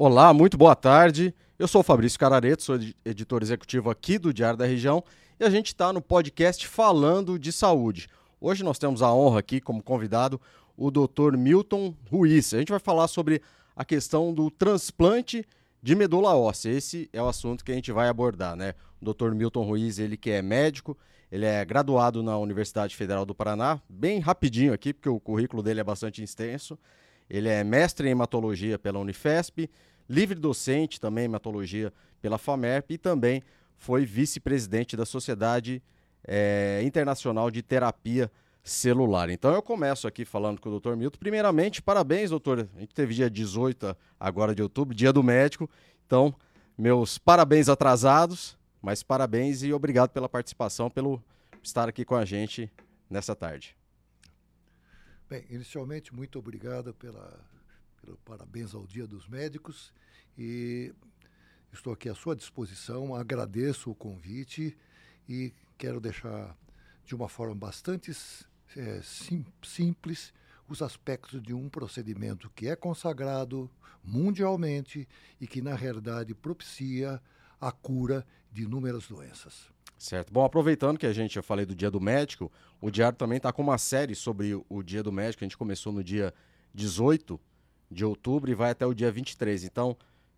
Olá, muito boa tarde. Eu sou o Fabrício Carareto, sou editor executivo aqui do Diário da Região e a gente está no podcast falando de saúde. Hoje nós temos a honra aqui como convidado o Dr. Milton Ruiz. A gente vai falar sobre a questão do transplante de medula óssea. Esse é o assunto que a gente vai abordar, né? O Dr. Milton Ruiz, ele que é médico, ele é graduado na Universidade Federal do Paraná, bem rapidinho aqui, porque o currículo dele é bastante extenso. Ele é mestre em hematologia pela Unifesp, livre docente também em hematologia pela FAMERP e também foi vice-presidente da Sociedade é, Internacional de Terapia Celular. Então eu começo aqui falando com o Dr. Milton. Primeiramente, parabéns, doutor. A gente teve dia 18 agora de outubro, dia do médico. Então, meus parabéns atrasados, mas parabéns e obrigado pela participação, pelo estar aqui com a gente nessa tarde. Bem, inicialmente, muito obrigado pela, pelo parabéns ao Dia dos Médicos e estou aqui à sua disposição. Agradeço o convite e quero deixar de uma forma bastante é, sim, simples os aspectos de um procedimento que é consagrado mundialmente e que, na realidade, propicia a cura de inúmeras doenças. Certo. Bom, aproveitando que a gente já falei do Dia do Médico, o Diário também está com uma série sobre o Dia do Médico. A gente começou no dia 18 de outubro e vai até o dia 23. Então,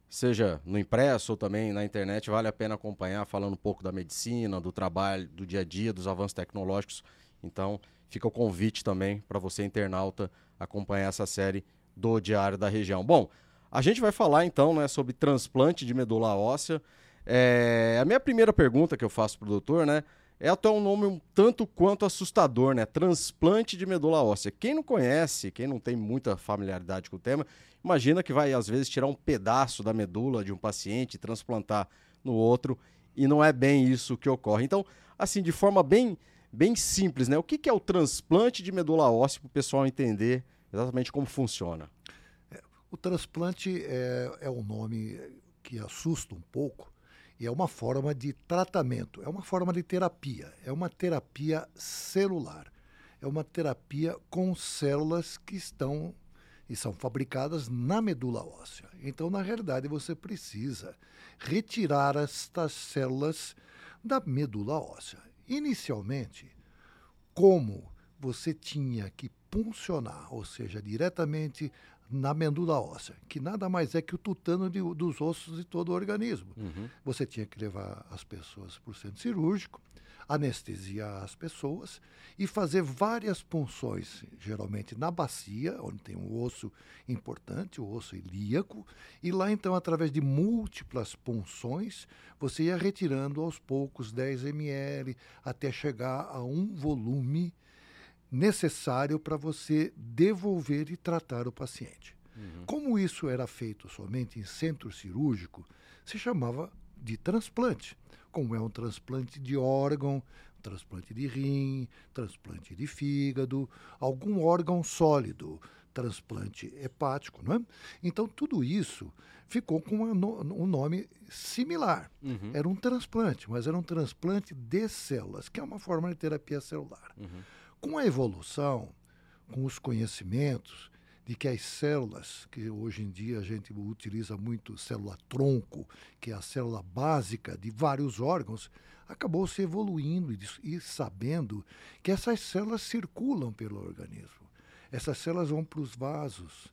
seja no impresso ou também na internet, vale a pena acompanhar, falando um pouco da medicina, do trabalho, do dia a dia, dos avanços tecnológicos. Então, fica o convite também para você, internauta, acompanhar essa série do Diário da Região. Bom, a gente vai falar então né, sobre transplante de medula óssea. É, a minha primeira pergunta que eu faço para o doutor, né? É até um nome um tanto quanto assustador, né? Transplante de medula óssea. Quem não conhece, quem não tem muita familiaridade com o tema, imagina que vai às vezes tirar um pedaço da medula de um paciente transplantar no outro, e não é bem isso que ocorre. Então, assim, de forma bem, bem simples, né? O que, que é o transplante de medula óssea para o pessoal entender exatamente como funciona? É, o transplante é, é um nome que assusta um pouco, e é uma forma de tratamento, é uma forma de terapia, é uma terapia celular. É uma terapia com células que estão e são fabricadas na medula óssea. Então, na realidade, você precisa retirar estas células da medula óssea. Inicialmente, como você tinha que puncionar, ou seja, diretamente na medula óssea, que nada mais é que o tutano de, dos ossos de todo o organismo. Uhum. Você tinha que levar as pessoas para o centro cirúrgico, anestesiar as pessoas e fazer várias punções, geralmente na bacia, onde tem um osso importante, o osso ilíaco, e lá então, através de múltiplas punções, você ia retirando aos poucos 10 ml até chegar a um volume necessário para você devolver e tratar o paciente. Uhum. Como isso era feito somente em centro cirúrgico, se chamava de transplante. Como é um transplante de órgão, transplante de rim, transplante de fígado, algum órgão sólido, transplante hepático, não é? Então tudo isso ficou com uma, um nome similar. Uhum. Era um transplante, mas era um transplante de células, que é uma forma de terapia celular. Uhum. Com a evolução, com os conhecimentos de que as células, que hoje em dia a gente utiliza muito célula-tronco, que é a célula básica de vários órgãos, acabou se evoluindo e sabendo que essas células circulam pelo organismo. Essas células vão para os vasos,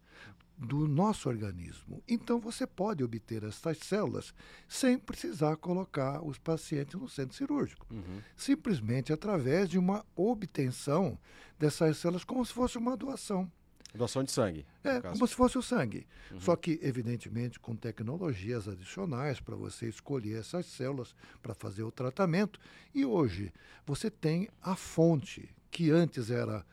do nosso organismo. Então você pode obter essas células sem precisar colocar os pacientes no centro cirúrgico. Uhum. Simplesmente através de uma obtenção dessas células como se fosse uma doação. Doação de sangue. É, como se fosse o sangue. Uhum. Só que, evidentemente, com tecnologias adicionais para você escolher essas células para fazer o tratamento. E hoje, você tem a fonte, que antes era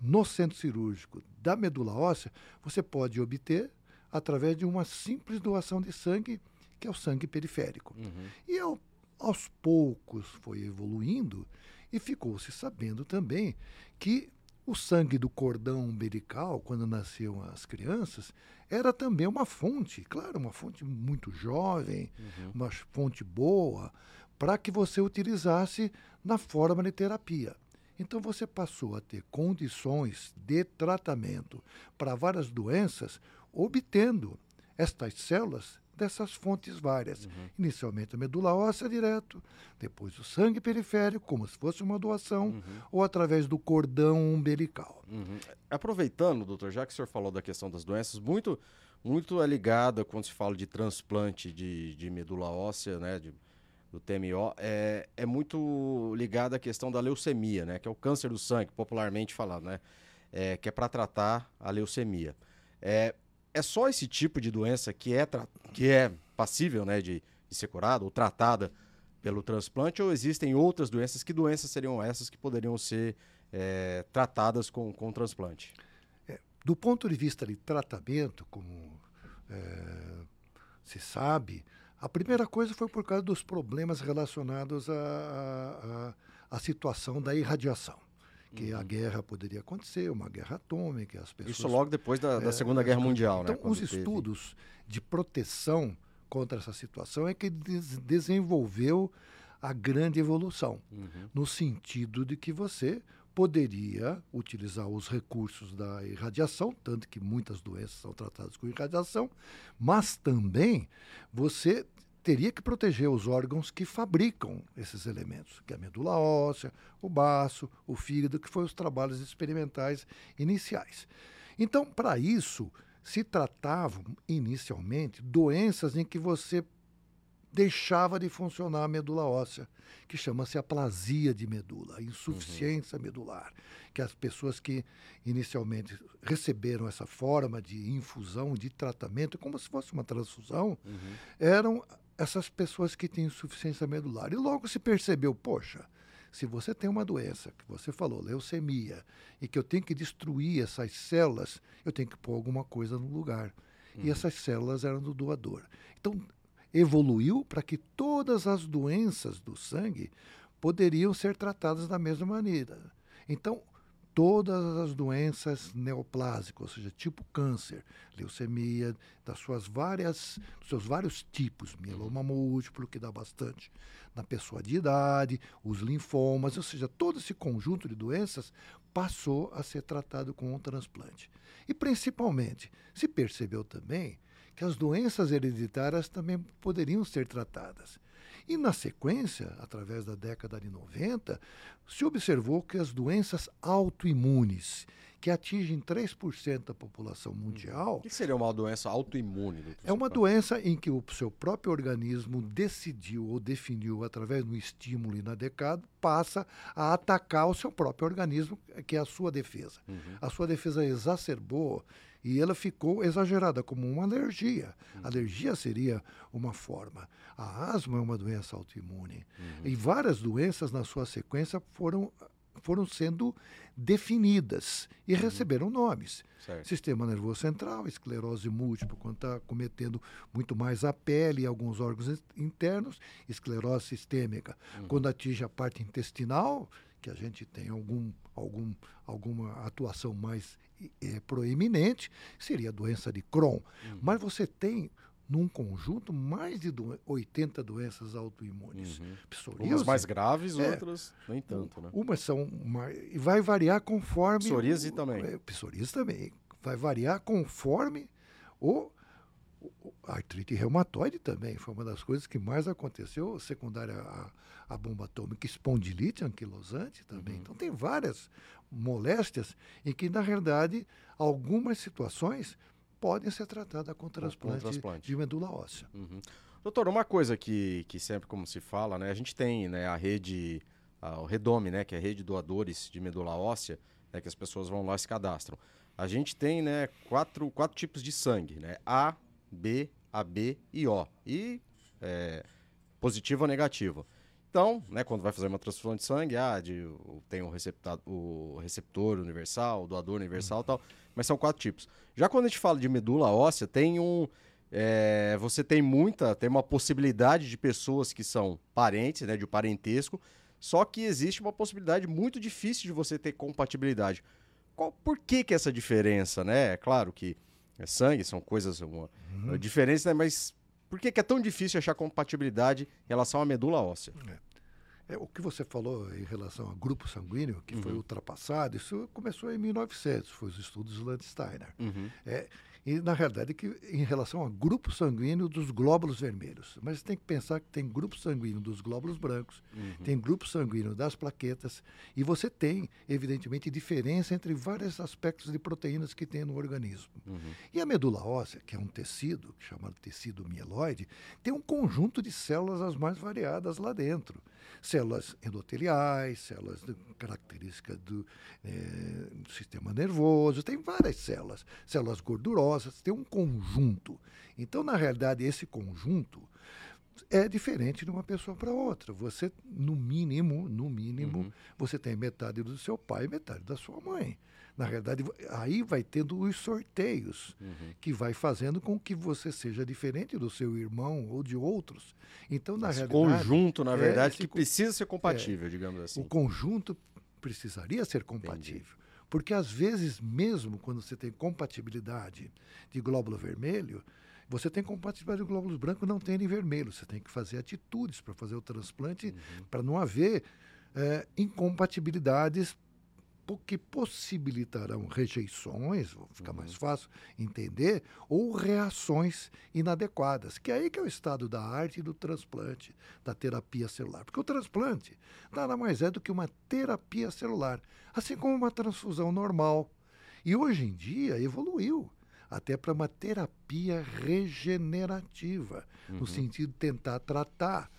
no centro cirúrgico da medula óssea, você pode obter através de uma simples doação de sangue, que é o sangue periférico. Uhum. E ao, aos poucos foi evoluindo e ficou-se sabendo também que o sangue do cordão umbilical, quando nasciam as crianças, era também uma fonte, claro, uma fonte muito jovem, uhum. uma fonte boa, para que você utilizasse na forma de terapia. Então você passou a ter condições de tratamento para várias doenças, obtendo estas células dessas fontes várias. Uhum. Inicialmente a medula óssea direto, depois o sangue periférico, como se fosse uma doação, uhum. ou através do cordão umbilical. Uhum. Aproveitando, doutor, já que o senhor falou da questão das doenças, muito, muito é ligada quando se fala de transplante de, de medula óssea, né, de, do TMO, é, é muito ligada à questão da leucemia, né, que é o câncer do sangue, popularmente falado, né, é, que é para tratar a leucemia. É, é só esse tipo de doença que é, que é passível né, de, de ser curada ou tratada pelo transplante, ou existem outras doenças? Que doenças seriam essas que poderiam ser é, tratadas com, com transplante? É, do ponto de vista de tratamento, como é, se sabe, a primeira coisa foi por causa dos problemas relacionados à situação da irradiação que uhum. a guerra poderia acontecer, uma guerra atômica, as pessoas... Isso logo depois da, da é, Segunda Guerra Mundial, então, né? Então, os teve... estudos de proteção contra essa situação é que des desenvolveu a grande evolução, uhum. no sentido de que você poderia utilizar os recursos da irradiação, tanto que muitas doenças são tratadas com irradiação, mas também você teria que proteger os órgãos que fabricam esses elementos, que é a medula óssea, o baço, o fígado, que foram os trabalhos experimentais iniciais. Então, para isso, se tratavam inicialmente doenças em que você deixava de funcionar a medula óssea, que chama-se aplasia de medula, insuficiência uhum. medular, que as pessoas que inicialmente receberam essa forma de infusão, de tratamento, como se fosse uma transfusão, uhum. eram essas pessoas que têm insuficiência medular. E logo se percebeu, poxa, se você tem uma doença, que você falou, leucemia, e que eu tenho que destruir essas células, eu tenho que pôr alguma coisa no lugar. Uhum. E essas células eram do doador. Então, evoluiu para que todas as doenças do sangue poderiam ser tratadas da mesma maneira. Então, todas as doenças neoplásicas, ou seja, tipo câncer, leucemia, das suas várias, dos seus vários tipos, mieloma múltiplo, que dá bastante na pessoa de idade, os linfomas, ou seja, todo esse conjunto de doenças passou a ser tratado com um transplante. E principalmente, se percebeu também que as doenças hereditárias também poderiam ser tratadas. E na sequência, através da década de 90, se observou que as doenças autoimunes, que atingem 3% da população hum. mundial. O que seria uma doença autoimune? É uma doença em que o seu próprio organismo decidiu ou definiu, através do estímulo inadequado, passa a atacar o seu próprio organismo, que é a sua defesa. Uhum. A sua defesa exacerbou e ela ficou exagerada como uma alergia. Uhum. Alergia seria uma forma. A asma é uma doença autoimune. Uhum. E várias doenças na sua sequência foram foram sendo definidas e uhum. receberam nomes. Certo. Sistema nervoso central, esclerose múltipla, quando está cometendo muito mais a pele e alguns órgãos internos, esclerose sistêmica. Uhum. Quando atinge a parte intestinal, que a gente tem algum, algum, alguma atuação mais é, proeminente, seria a doença de Crohn. Uhum. Mas você tem num conjunto mais de do 80 doenças autoimunes. Uhum. Psoríase, Umas mais graves, é, outras nem tanto, né? Umas são mais, e vai variar conforme psoríase também. É, psoríase também vai variar conforme o a artrite reumatoide também foi uma das coisas que mais aconteceu secundária à, à bomba atômica, espondilite anquilosante também. Uhum. Então tem várias moléstias em que na realidade algumas situações podem ser tratadas com transplante, com transplante. de medula óssea. Uhum. Doutor, uma coisa que, que sempre como se fala, né, a gente tem né, a rede, a, o Redome, né, que é a rede de doadores de medula óssea, né, que as pessoas vão lá e se cadastram. A gente tem né, quatro, quatro tipos de sangue, né, A, B, AB e O. E é, positivo ou negativo. Então, né, quando vai fazer uma transfusão de sangue, ah, de, tem o, o receptor universal, o doador universal e tal, mas são quatro tipos. Já quando a gente fala de medula óssea, tem um. É, você tem muita, tem uma possibilidade de pessoas que são parentes, né, de parentesco, só que existe uma possibilidade muito difícil de você ter compatibilidade. Qual, por que, que essa diferença, né? É claro que é sangue, são coisas uma, uhum. diferentes, né? Mas por que, que, é tão difícil achar compatibilidade em relação à medula óssea? É. É, o que você falou em relação ao grupo sanguíneo, que uhum. foi ultrapassado, isso começou em 1900, foi os estudos Landsteiner. Uhum. É, e, na realidade, que em relação ao grupo sanguíneo dos glóbulos vermelhos. Mas tem que pensar que tem grupo sanguíneo dos glóbulos brancos, uhum. tem grupo sanguíneo das plaquetas, e você tem, evidentemente, diferença entre vários aspectos de proteínas que tem no organismo. Uhum. E a medula óssea, que é um tecido, chamado tecido mieloide, tem um conjunto de células as mais variadas lá dentro. Células endoteliais, células características do, é, do sistema nervoso, tem várias células, células gordurosas, tem um conjunto. Então, na realidade, esse conjunto é diferente de uma pessoa para outra. Você, no mínimo, no mínimo, uhum. você tem metade do seu pai e metade da sua mãe. Na realidade, aí vai tendo os sorteios uhum. que vai fazendo com que você seja diferente do seu irmão ou de outros. Então, na esse realidade, conjunto, na é verdade, é, que precisa ser compatível, é, digamos assim. O conjunto precisaria ser compatível. Entendi. Porque às vezes, mesmo quando você tem compatibilidade de glóbulo vermelho, você tem compatibilidade de glóbulos brancos, não tem nem vermelho. Você tem que fazer atitudes para fazer o transplante, uhum. para não haver é, incompatibilidades que possibilitarão rejeições, vou ficar uhum. mais fácil entender, ou reações inadequadas, que é aí que é o estado da arte do transplante, da terapia celular. Porque o transplante nada mais é do que uma terapia celular, assim como uma transfusão normal. E hoje em dia evoluiu até para uma terapia regenerativa, uhum. no sentido de tentar tratar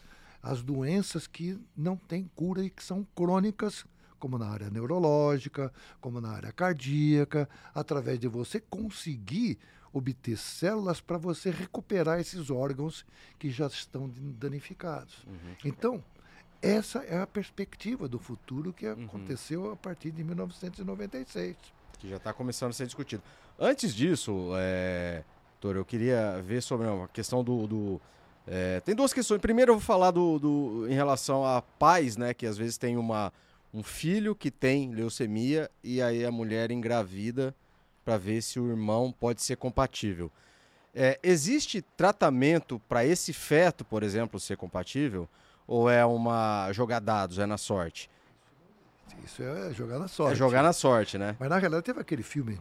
as doenças que não têm cura e que são crônicas como na área neurológica, como na área cardíaca, através de você conseguir obter células para você recuperar esses órgãos que já estão danificados. Uhum. Então, essa é a perspectiva do futuro que uhum. aconteceu a partir de 1996. Que já está começando a ser discutido. Antes disso, é, doutor, eu queria ver sobre a questão do. do é, tem duas questões. Primeiro, eu vou falar do, do, em relação a pais, né, que às vezes tem uma um filho que tem leucemia e aí a mulher engravida para ver se o irmão pode ser compatível. É, existe tratamento para esse feto, por exemplo, ser compatível? Ou é uma jogar dados, é na sorte? Isso é jogar na sorte. É jogar na sorte, né? Mas na realidade teve aquele filme,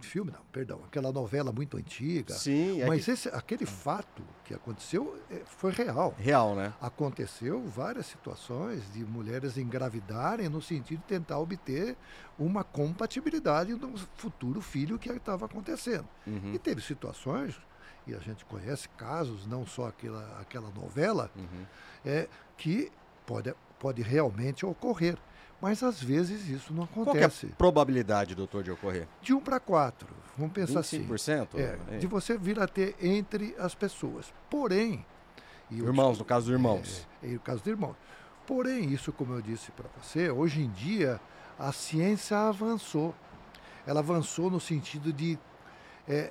filme não, perdão, aquela novela muito antiga. Sim. É mas esse, aquele fato que aconteceu é, foi real. Real, né? Aconteceu várias situações de mulheres engravidarem no sentido de tentar obter uma compatibilidade no futuro filho que estava acontecendo. Uhum. E teve situações e a gente conhece casos, não só aquela, aquela novela, uhum. é, que pode, pode realmente ocorrer. Mas às vezes isso não acontece. Qual é a probabilidade, doutor, de ocorrer? De 1 para 4. Vamos pensar 25%? assim. É, é, de você vir a ter entre as pessoas. Porém. irmãos, no caso dos irmãos. É, no caso dos irmãos. Porém, isso, como eu disse para você, hoje em dia a ciência avançou. Ela avançou no sentido de é,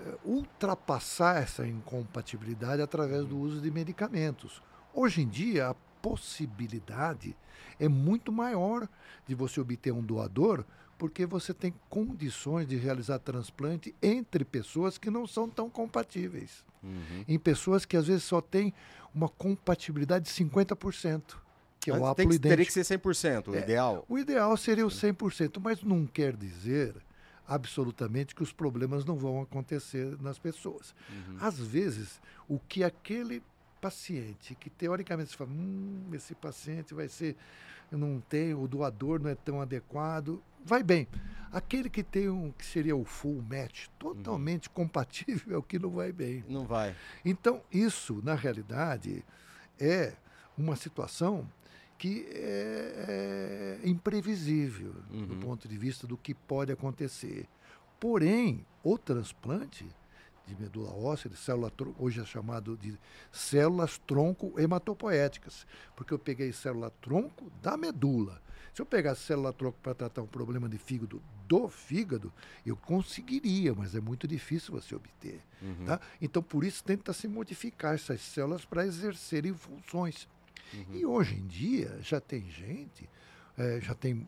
é ultrapassar essa incompatibilidade através do uso de medicamentos. Hoje em dia, a possibilidade é muito maior de você obter um doador, porque você tem condições de realizar transplante entre pessoas que não são tão compatíveis. Uhum. Em pessoas que às vezes só têm uma compatibilidade de 50%. Que é o tem que, Teria que ser 100%, o é, ideal? O ideal seria o 100%, mas não quer dizer absolutamente que os problemas não vão acontecer nas pessoas. Uhum. Às vezes, o que aquele paciente, que teoricamente você fala, hum, esse paciente vai ser, não tem, o doador não é tão adequado, vai bem. Aquele que tem um, que seria o full match, totalmente uhum. compatível, é o que não vai bem. Não vai. Então, isso, na realidade, é uma situação que é, é imprevisível uhum. do ponto de vista do que pode acontecer. Porém, o transplante de medula óssea, de célula hoje é chamado de células tronco hematopoéticas, porque eu peguei célula tronco da medula. Se eu pegasse célula tronco para tratar um problema de fígado do fígado, eu conseguiria, mas é muito difícil você obter. Uhum. Tá? Então, por isso, tenta se modificar essas células para exercerem funções. Uhum. E hoje em dia, já tem gente, é, já tem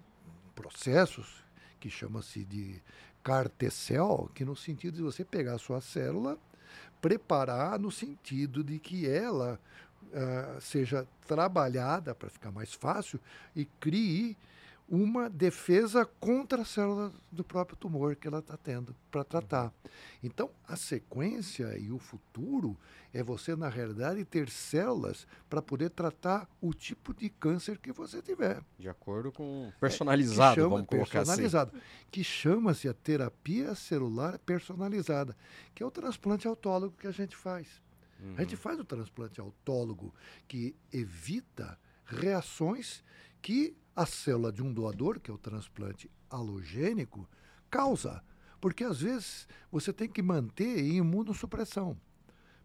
processos que chama-se de cartecel, que no sentido de você pegar a sua célula, preparar no sentido de que ela uh, seja trabalhada para ficar mais fácil e crie uma defesa contra a célula do próprio tumor que ela está tendo para tratar. Então, a sequência e o futuro é você, na realidade, ter células para poder tratar o tipo de câncer que você tiver. De acordo com personalizado, é, chama, vamos colocar assim. personalizado, assim. Que chama-se a terapia celular personalizada, que é o transplante autólogo que a gente faz. Uhum. A gente uhum. faz o transplante autólogo que evita reações que a célula de um doador, que é o transplante alogênico, causa. Porque às vezes você tem que manter em imunossupressão.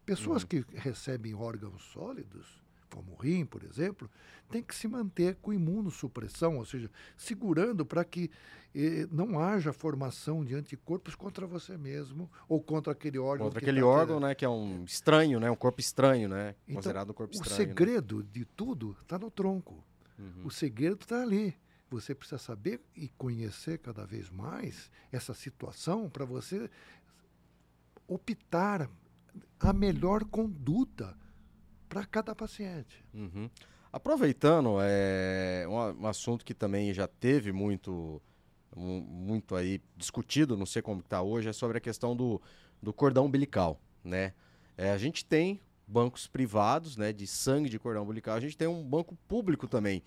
Pessoas uhum. que recebem órgãos sólidos, como o rim, por exemplo, tem que se manter com imunossupressão, ou seja, segurando para que eh, não haja formação de anticorpos contra você mesmo ou contra aquele órgão. Contra aquele tá órgão, né, que é um estranho, né, um corpo estranho, né, então, considerado um corpo estranho. O né? segredo né? de tudo está no tronco. Uhum. O segredo está ali. Você precisa saber e conhecer cada vez mais essa situação para você optar a melhor conduta para cada paciente. Uhum. Aproveitando, é um, um, assunto que também já teve muito, um, muito aí discutido, não sei como está hoje, é sobre a questão do, do cordão umbilical, né? É, a gente tem bancos privados, né, de sangue de cordão umbilical. A gente tem um banco público também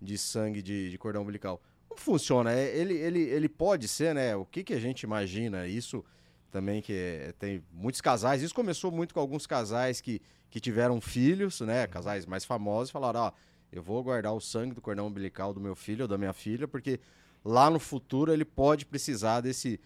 de sangue de, de cordão umbilical. Como funciona? É, ele, ele, ele pode ser, né? O que, que a gente imagina? Isso também que é, tem muitos casais. Isso começou muito com alguns casais que, que tiveram filhos, né? Casais mais famosos, falaram: ó, eu vou guardar o sangue do cordão umbilical do meu filho ou da minha filha, porque lá no futuro ele pode precisar desse,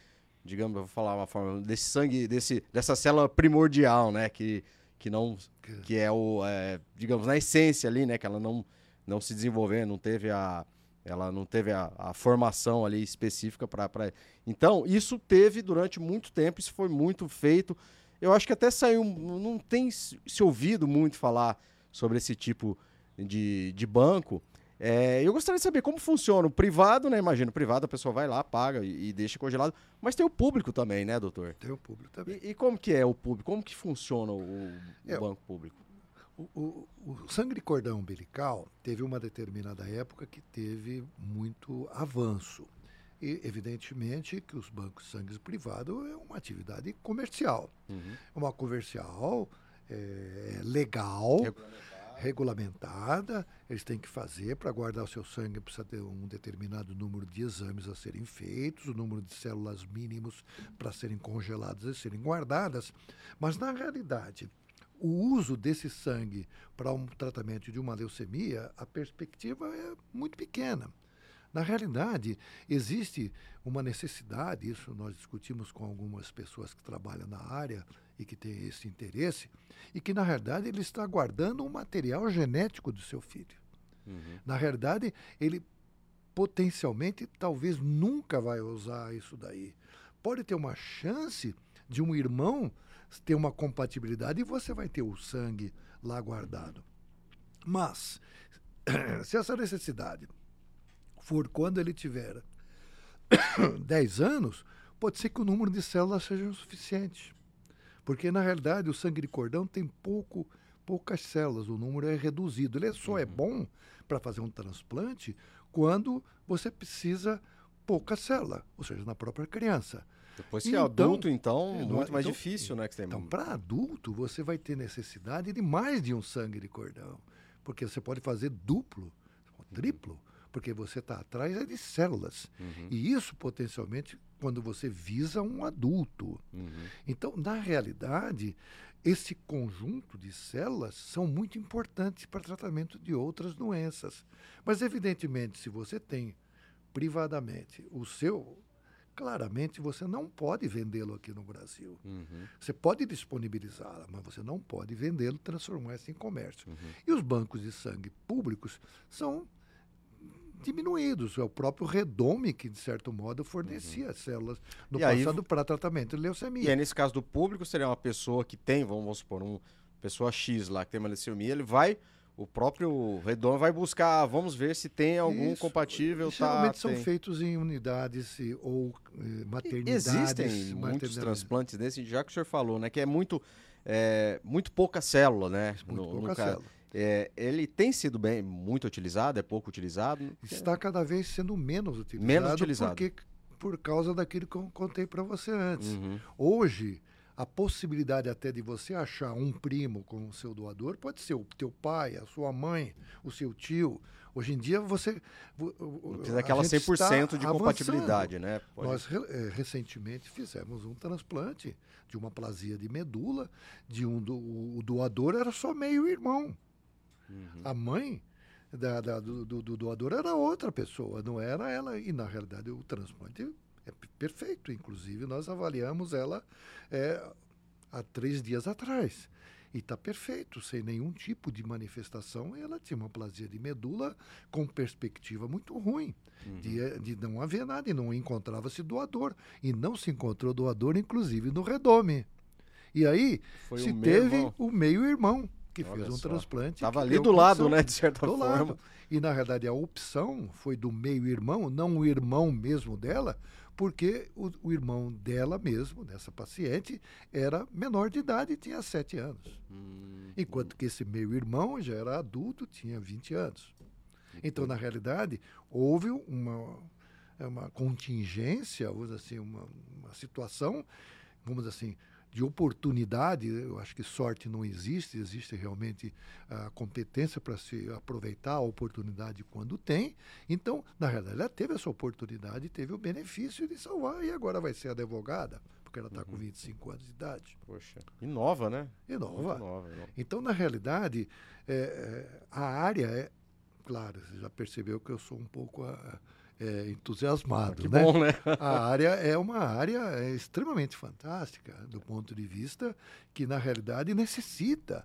digamos, eu vou falar uma forma, desse sangue, desse, dessa célula primordial, né? Que que não que é o é, digamos na essência ali né que ela não não se desenvolveu não teve a ela não teve a, a formação ali específica para então isso teve durante muito tempo isso foi muito feito. Eu acho que até saiu não tem se ouvido muito falar sobre esse tipo de, de banco é, eu gostaria de saber como funciona o privado, né? Imagina, o privado a pessoa vai lá, paga e, e, deixa congelado, mas tem o público também, né, doutor? Tem o público também. E, e como que é o público? Como que funciona o, é, banco público? O, o, o, sangue de cordão umbilical teve uma determinada época que teve muito avanço. E, evidentemente, que os bancos de sangue privado é uma atividade comercial. Uhum. É uma comercial é, legal regulamentada, eles têm que fazer para guardar o seu sangue, precisa ter um determinado número de exames a serem feitos, o número de células mínimos para serem congeladas e serem guardadas. Mas, na realidade, o uso desse sangue para um tratamento de uma leucemia, a perspectiva é muito pequena. Na realidade, existe uma necessidade, isso nós discutimos com algumas pessoas que trabalham na área e que têm esse interesse, e que, na realidade, ele está guardando um material genético do seu filho. Uhum. Na realidade, ele potencialmente talvez nunca vai usar isso daí. Pode ter uma chance de um irmão ter uma compatibilidade e você vai ter o sangue lá guardado. Mas, se essa necessidade for quando ele tiver 10 anos, pode ser que o número de células seja o suficiente. Porque, na realidade, o sangue de cordão tem pouco, poucas células, o número é reduzido. Ele só é uhum. bom para fazer um transplante quando você precisa pouca célula, ou seja, na própria criança. Depois que então, é adulto, então, é, muito mais então, difícil, né? Que tem... Então, para adulto, você vai ter necessidade de mais de um sangue de cordão. Porque você pode fazer duplo, triplo, porque você está atrás é de células. Uhum. E isso potencialmente quando você visa um adulto. Uhum. Então, na realidade, esse conjunto de células são muito importantes para tratamento de outras doenças. Mas, evidentemente, se você tem privadamente o seu claramente você não pode vendê-lo aqui no Brasil. Uhum. Você pode disponibilizá-la, mas você não pode vendê-lo, transformar isso em comércio. Uhum. E os bancos de sangue públicos são diminuídos. É o próprio Redome que, de certo modo, fornecia uhum. células no e passado aí, para tratamento de leucemia. E aí, nesse caso do público, seria uma pessoa que tem, vamos supor, uma pessoa X lá que tem uma leucemia, ele vai o próprio Redome vai buscar, vamos ver se tem algum Isso. compatível. Tá, geralmente são tem. feitos em unidades ou eh, maternidades. Existem muitos transplantes desse, já que o senhor falou, né? Que é muito, é, muito pouca célula, né? Muito no, pouca no célula. É, ele tem sido bem muito utilizado, é pouco utilizado? Está cada vez sendo menos utilizado. Menos utilizado. Porque, por causa daquilo que eu contei para você antes. Uhum. Hoje, a possibilidade até de você achar um primo como seu doador pode ser o teu pai, a sua mãe, o seu tio. Hoje em dia você. Não precisa daquela 100% de compatibilidade, né? Pode... Nós é, recentemente fizemos um transplante de uma plasia de medula, de um do, o doador era só meio irmão. Uhum. A mãe da, da, do, do, doador era outra pessoa, não era ela. E na realidade o transplante é perfeito. Inclusive nós avaliamos ela é, há três dias atrás. E está perfeito, sem nenhum tipo de manifestação. Ela tinha uma plasia de medula com perspectiva muito ruim, uhum. de, de não haver nada, e não encontrava-se doador. E não se encontrou doador, inclusive, no redome. E aí Foi se teve o meio-irmão que Olha fez um só. transplante. Estava ali do lado, né, de certa forma. Lado. E na verdade a opção foi do meio-irmão, não o irmão mesmo dela, porque o, o, irmão dela mesmo, dessa paciente, era menor de idade e tinha 7 anos. Hum, Enquanto hum. que esse meio-irmão já era adulto, tinha 20 anos. Então, na realidade, houve uma, uma contingência, vamos assim, uma, uma situação, vamos assim, de oportunidade, eu acho que sorte não existe, existe realmente a competência para se aproveitar a oportunidade quando tem. Então, na realidade, ela teve essa oportunidade, teve o benefício de salvar e agora vai ser advogada, porque ela está uhum. com 25 anos de idade. Poxa, e nova, né? E nova. nova, nova. Então, na realidade, é, é, a área é, claro, você já percebeu que eu sou um pouco a, é, entusiasmado. né? Bom, né? a área é uma área é, extremamente fantástica, do ponto de vista que, na realidade, necessita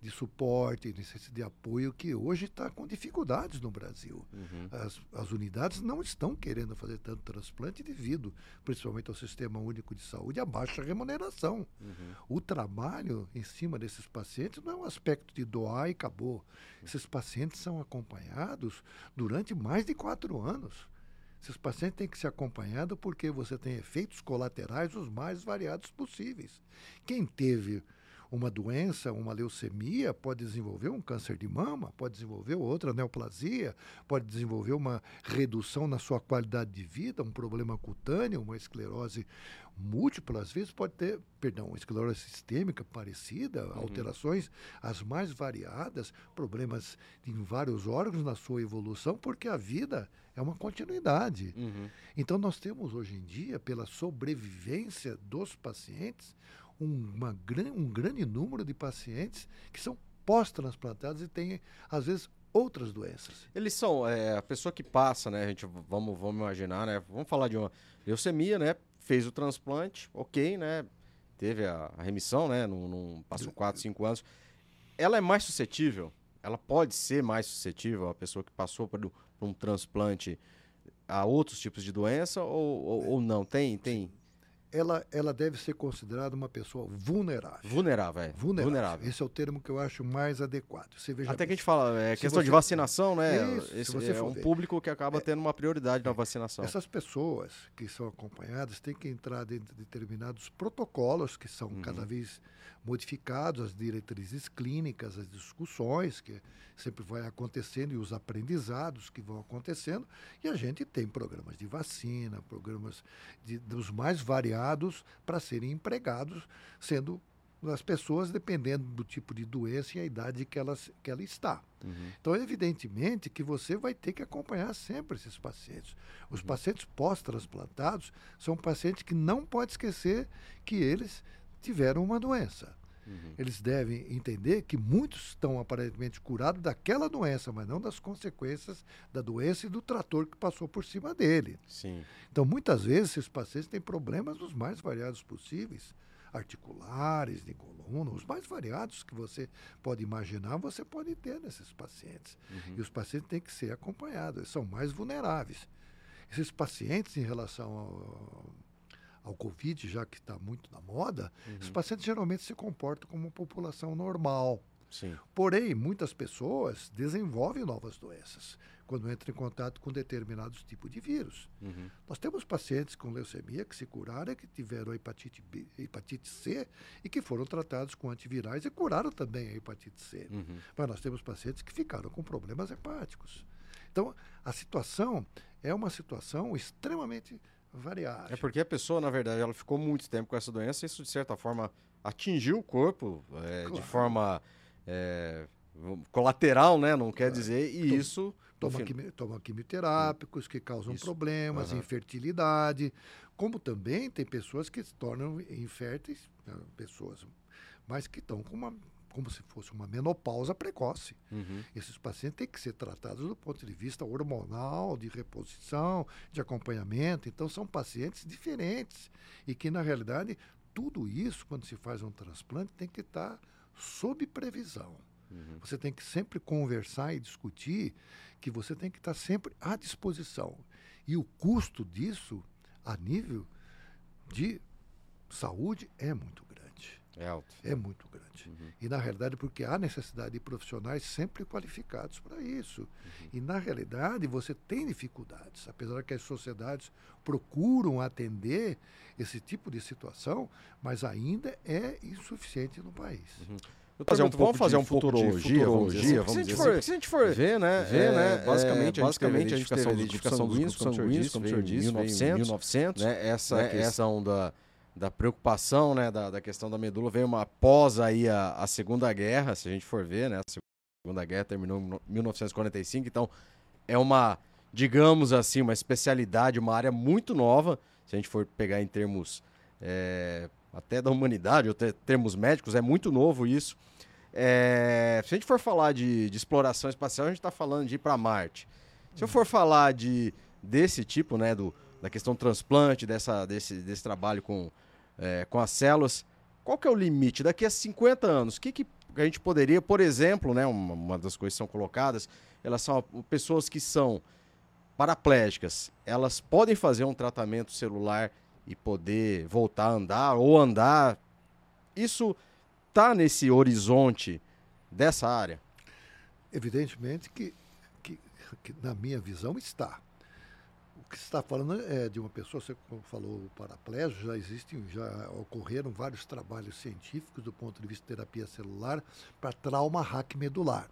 de suporte, necessita de apoio, que hoje está com dificuldades no Brasil. Uhum. As, as unidades não estão querendo fazer tanto transplante devido, principalmente ao Sistema Único de Saúde, à baixa remuneração. Uhum. O trabalho em cima desses pacientes não é um aspecto de doar e acabou. Esses pacientes são acompanhados durante mais de quatro anos. Esses pacientes têm que ser acompanhados porque você tem efeitos colaterais os mais variados possíveis. Quem teve uma doença, uma leucemia, pode desenvolver um câncer de mama, pode desenvolver outra neoplasia, pode desenvolver uma redução na sua qualidade de vida, um problema cutâneo, uma esclerose múltipla, às vezes pode ter, perdão, esclerose sistêmica parecida, uhum. alterações as mais variadas, problemas em vários órgãos na sua evolução, porque a vida é uma continuidade. Uhum. Então nós temos hoje em dia, pela sobrevivência dos pacientes, uma, um grande número de pacientes que são pós-transplantados e têm, às vezes, outras doenças. Eles são, é, a pessoa que passa, né, a gente, vamos, vamos imaginar, né, vamos falar de uma leucemia, né, fez o transplante, ok, né, teve a, a remissão, né, num, num, passou 4, 5 anos, ela é mais suscetível, ela pode ser mais suscetível, a pessoa que passou por, por um transplante a outros tipos de doença ou, ou, ou não? Tem, tem ela, ela deve ser considerada uma pessoa vulnerável. Vulnerável, é. Vulnerável. vulnerável. Esse é o termo que eu acho mais adequado. Você veja Até que a gente fala, é questão você... de vacinação, né? Isso, Esse você é um ver. público que acaba é, tendo uma prioridade na vacinação. Essas pessoas que são acompanhadas têm que entrar dentro de determinados protocolos que são uhum. cada vez modificados, as diretrizes clínicas, as discussões que sempre vai acontecendo e os aprendizados que vão acontecendo. E a gente tem programas de vacina, programas de, dos mais variados para serem empregados, sendo as pessoas dependendo do tipo de doença e a idade que ela, que ela está. Uhum. Então, evidentemente que você vai ter que acompanhar sempre esses pacientes. Os uhum. pacientes pós-transplantados são pacientes que não pode esquecer que eles tiveram uma doença. Uhum. Eles devem entender que muitos estão aparentemente curados daquela doença, mas não das consequências da doença e do trator que passou por cima dele. Sim. Então, muitas vezes, esses pacientes têm problemas dos mais variados possíveis articulares, de coluna, os mais variados que você pode imaginar, você pode ter nesses pacientes. Uhum. E os pacientes têm que ser acompanhados, eles são mais vulneráveis. Esses pacientes, em relação ao, ao Covid, já que está muito na moda, uhum. os pacientes geralmente se comportam como uma população normal. Sim. Porém, muitas pessoas desenvolvem novas doenças. quando entra em contato com determinados tipos de vírus. Uhum. Nós temos pacientes com leucemia que se curaram, que tiveram a hepatite, B, hepatite C e que foram tratados com antivirais e curaram também a hepatite C. Uhum. Mas nós temos pacientes que ficaram com problemas hepáticos. Então, a situação é uma situação extremamente variável. É porque a pessoa, na verdade, ela ficou muito tempo com essa doença e isso, de certa forma, atingiu o corpo é, Claro. de forma é, colateral, né? Não quer dizer, e Tom- isso... Toma, toma quimioterápicos que causam Isso. problemas, Aham. infertilidade, como também tem pessoas que se tornam inférteis, né, pessoas, mas que estão com uma, como se fosse uma menopausa precoce. Uhum. Esses pacientes têm que ser tratados do ponto de vista hormonal, de reposição, de acompanhamento. Então, são pacientes diferentes e que, na realidade, tudo isso, quando se faz um transplante, tem que estar sob previsão. Uhum. Você tem que sempre conversar e discutir que você tem que estar sempre à disposição. E o custo disso, a nível de saúde, é muito. É alto. É muito grande. Uhum. E na realidade, porque há necessidade de profissionais sempre qualificados para isso. Uhum. E na realidade, você tem dificuldades, apesar que as sociedades procuram atender esse tipo de situação, mas ainda é insuficiente no país. Fazer um vamos fazer um pouco de futurologia, vamos dizer assim. Se a gente for- assim. Se a gente for Ver, né? ver, né? É, basicamente, é, basicamente a gente teve a identificação dos grupos sanguíneos, como o senhor disse, em 1900, 1900, né? Essa né, questão da, da preocupação, né? Da, da questão da medula veio uma pós aí a, a Segunda Guerra, se a gente for ver, né? A Segunda Guerra terminou em no- 1945, então é uma, digamos assim, uma especialidade, uma área muito nova, se a gente for pegar em termos é, até da humanidade, ou te- termos médicos, é muito novo isso. É, se a gente for falar de, de exploração espacial, a gente está falando de ir para Marte. Se eu for falar de desse tipo, né, do, da questão transplante, dessa, desse, desse trabalho com, é, com as células, qual que é o limite? Daqui a 50 anos, o que, que a gente poderia, por exemplo, né, uma, uma das coisas que são colocadas, elas são pessoas que são paraplégicas, elas podem fazer um tratamento celular e poder voltar a andar ou andar. Isso tá nesse horizonte dessa área? Evidentemente que, que, que na minha visão está. O que você está falando é de uma pessoa, você falou o paraplégio, já existem, já ocorreram vários trabalhos científicos do ponto de vista de terapia celular para trauma hack medular.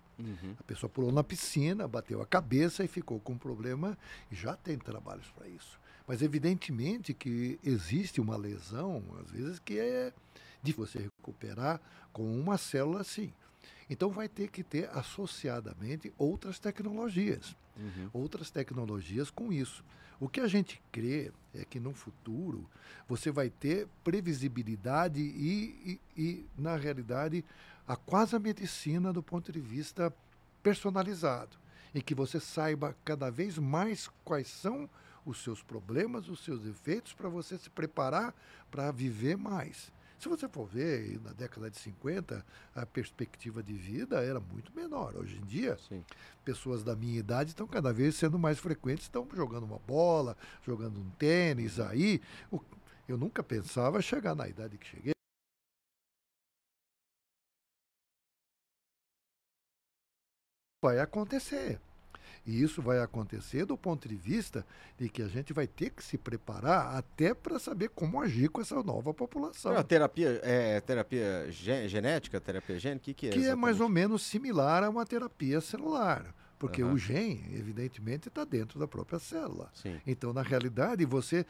A pessoa pulou na piscina, bateu a cabeça e ficou com um problema, e já tem trabalhos para isso. Mas evidentemente que existe uma lesão, às vezes, que é de você recuperar com uma célula assim. Então vai ter que ter associadamente outras tecnologias, outras tecnologias com isso. O que a gente crê é que no futuro você vai ter previsibilidade e, e, e na realidade, a quase a medicina do ponto de vista personalizado, em que você saiba cada vez mais quais são os seus problemas, os seus efeitos, para você se preparar para viver mais. Se você for ver, na década de 50, a perspectiva de vida era muito menor. Hoje em dia, Sim. pessoas da minha idade estão cada vez sendo mais frequentes, estão jogando uma bola, jogando um tênis aí. O- Eu nunca pensava chegar na idade que cheguei. Vai acontecer. E isso vai acontecer do ponto de vista de que a gente vai ter que se preparar até para saber como agir com essa nova população. A terapia é terapia ge- genética, terapia gênica, o que, que é? que é mais ou exatamente? menos similar a uma terapia celular. Porque Aham. o gene, evidentemente, está dentro da própria célula. Sim. Então, na realidade, você,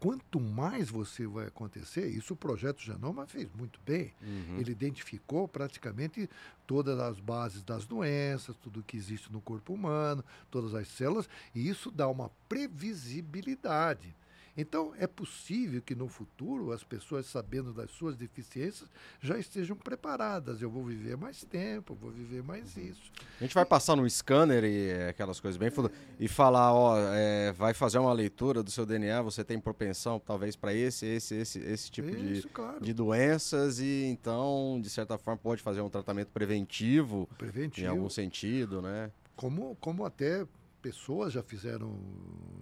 quanto mais você vai acontecer, isso o projeto Genoma fez muito bem. Uhum. Ele identificou praticamente todas as bases das doenças, tudo que existe no corpo humano, todas as células, e isso dá uma previsibilidade. Então, é possível que no futuro as pessoas, sabendo das suas deficiências, já estejam preparadas. Eu vou viver mais tempo, eu vou viver mais isso. A gente vai passar no scanner e é, aquelas coisas bem fundo- e falar, ó, é, vai fazer uma leitura do seu DNA, você tem propensão talvez para esse, esse, esse, esse tipo de, isso, claro. de doenças e então, de certa forma, pode fazer um tratamento preventivo em Preventivo. algum sentido, né? como, como até pessoas já fizeram,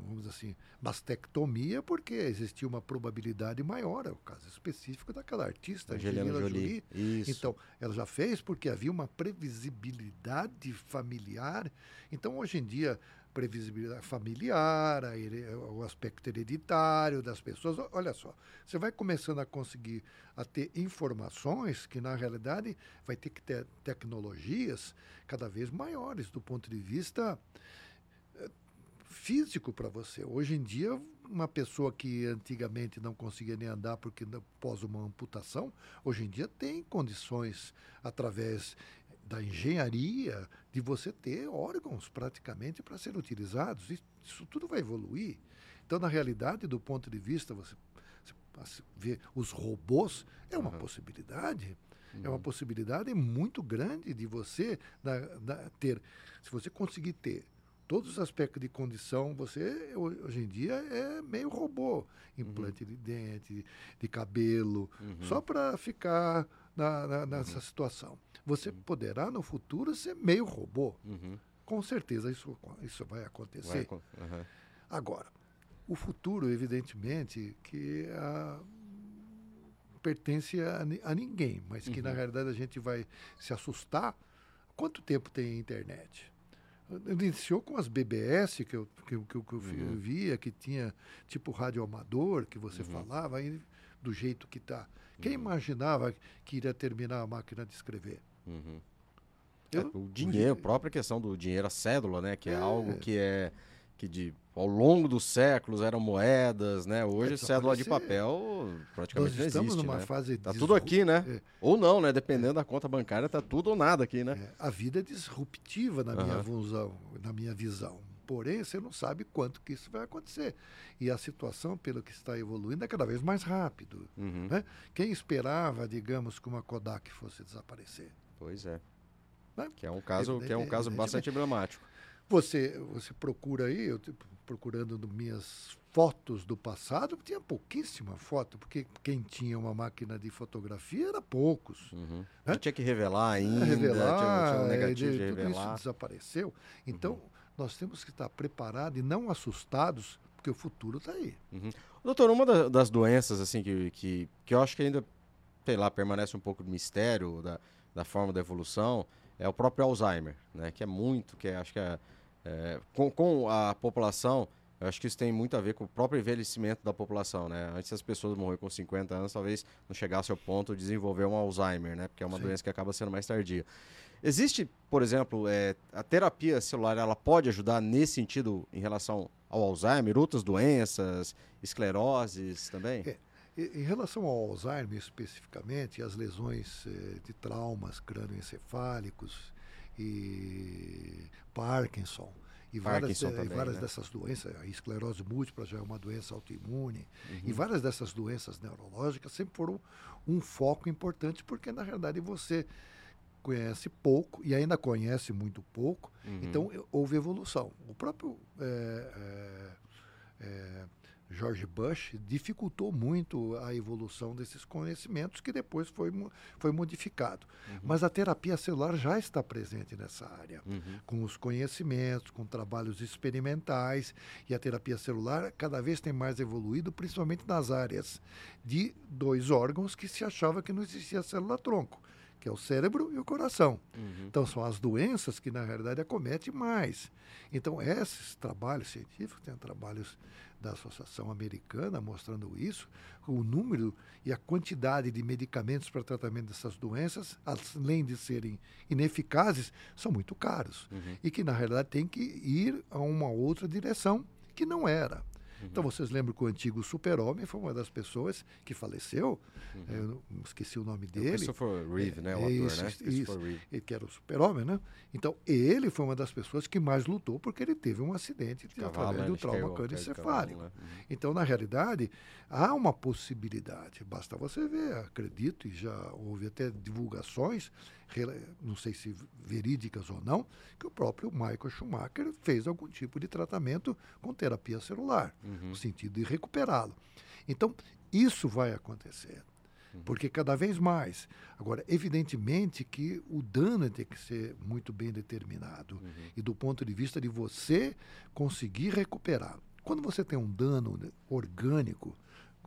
vamos dizer assim, mastectomia porque existia uma probabilidade maior, é o caso específico daquela artista, Angelina Angelina Jolie. Jolie. Isso. Então, ela já fez porque havia uma previsibilidade familiar. Então, hoje em dia, previsibilidade familiar, o aspecto hereditário das pessoas. Olha só, você vai começando a conseguir a ter informações que, na realidade, vai ter que ter tecnologias cada vez maiores do ponto de vista físico para você. Hoje em dia, uma pessoa que antigamente não conseguia nem andar porque após uma amputação, hoje em dia tem condições através da engenharia de você ter órgãos praticamente para serem utilizados. Isso, tudo vai evoluir. Então, na realidade, do ponto de vista, você, você vê os robôs, é uma uhum. possibilidade. Uhum. É uma uhum. possibilidade muito grande de você na, na, ter. Se você conseguir ter todos os aspectos de condição, você hoje em dia é meio robô. Implante uhum. de dente, de cabelo, uhum. só para ficar na, na, nessa uhum. situação. Você uhum. poderá no futuro ser meio robô. Uhum. Com certeza isso, isso vai acontecer. Vai, Agora, o futuro, evidentemente, que a, pertence a, a, ninguém, mas que na realidade a gente vai se assustar. Quanto tempo tem internet? Iniciou com as BBS que eu, que, que, que eu uhum. via, que tinha tipo rádio amador, que você uhum. falava, aí, do jeito que está. Quem uhum. imaginava que iria terminar a máquina de escrever? Uhum. Eu, é, o dinheiro, a própria questão do dinheiro, a cédula, né? Que é, é algo que é que de, ao longo dos séculos eram moedas, né? Hoje é, cédula de papel praticamente Nós estamos não existe, numa né? fase tá tudo aqui, né? É. Ou não, né? Dependendo da conta bancária, tá tudo ou nada aqui, né? É, a vida é disruptiva na minha visão, na minha visão. Porém, você não sabe quanto que isso vai acontecer. E a situação, pelo que está evoluindo, é cada vez mais rápido. Uhum. Né? Quem esperava, digamos, que uma Kodak fosse desaparecer? Pois é. Né? Que é um caso, que é um caso bastante emblemático. Você, você procura aí, eu procurando minhas fotos do passado, tinha pouquíssima foto, porque quem tinha uma máquina de fotografia era poucos. Uhum. Né? Tinha que revelar ainda, revelar, tinha, um negativo de, de tudo revelar. isso desapareceu. Então, uhum. nós temos que estar preparados e não assustados, porque o futuro está aí. Uhum. Doutor, uma das doenças assim que, que, que eu acho que ainda, sei lá, permanece um pouco de mistério da, da forma da evolução é o próprio Alzheimer, né? Que é muito, que é, acho que é, é, com, com, a população, eu acho que isso tem muito a ver com o próprio envelhecimento da população, né? Antes as pessoas morrer com 50 anos, talvez não chegasse ao ponto de desenvolver um Alzheimer, né? Porque é uma Sim. doença que acaba sendo mais tardia. Existe, por exemplo, é, a terapia celular, ela pode ajudar nesse sentido em relação ao Alzheimer, outras doenças, escleroses também? É. Em relação ao Alzheimer especificamente, as lesões eh, de traumas crânioencefálicos e Parkinson, e várias, também, e várias né? dessas doenças, a esclerose múltipla já é uma doença autoimune, uhum. e várias dessas doenças neurológicas sempre foram um foco importante, porque na realidade você conhece pouco e ainda conhece muito pouco, uhum. então houve evolução. O próprio é, é, é, George Bush dificultou muito a evolução desses conhecimentos que depois foi, foi modificado. Uhum. Mas a terapia celular já está presente nessa área, uhum. com os conhecimentos, com trabalhos experimentais, e a terapia celular cada vez tem mais evoluído, principalmente nas áreas de dois órgãos que se achava que não existia célula-tronco que é o cérebro e o coração. Uhum. Então, são as doenças que, na realidade, acometem mais. Então, esses trabalhos científicos, tem trabalhos da Associação Americana mostrando isso, o número e a quantidade de medicamentos para tratamento dessas doenças, além de serem ineficazes, são muito caros. Uhum. E que, na realidade, tem que ir a uma outra direção que não era. Uhum. Então vocês lembram que o antigo super-homem foi uma das pessoas que faleceu, uhum. eu esqueci o nome é dele. Christopher Reeve, né? O ator, isso, né? Isso, Reeve. que era o super-homem, né? Então ele foi uma das pessoas que mais lutou porque ele teve um acidente de, através do trauma crânioencefálico. Né? Uhum. Então, na realidade, há uma possibilidade, basta você ver, acredito, e já houve até divulgações não sei se verídicas ou não, que o próprio Michael Schumacher fez algum tipo de tratamento com terapia celular, uhum. no sentido de recuperá-lo. Então, isso vai acontecer. Uhum. Porque cada vez mais. Agora, evidentemente que o dano tem que ser muito bem determinado. Uhum. E do ponto de vista de você conseguir recuperar. Quando você tem um dano orgânico,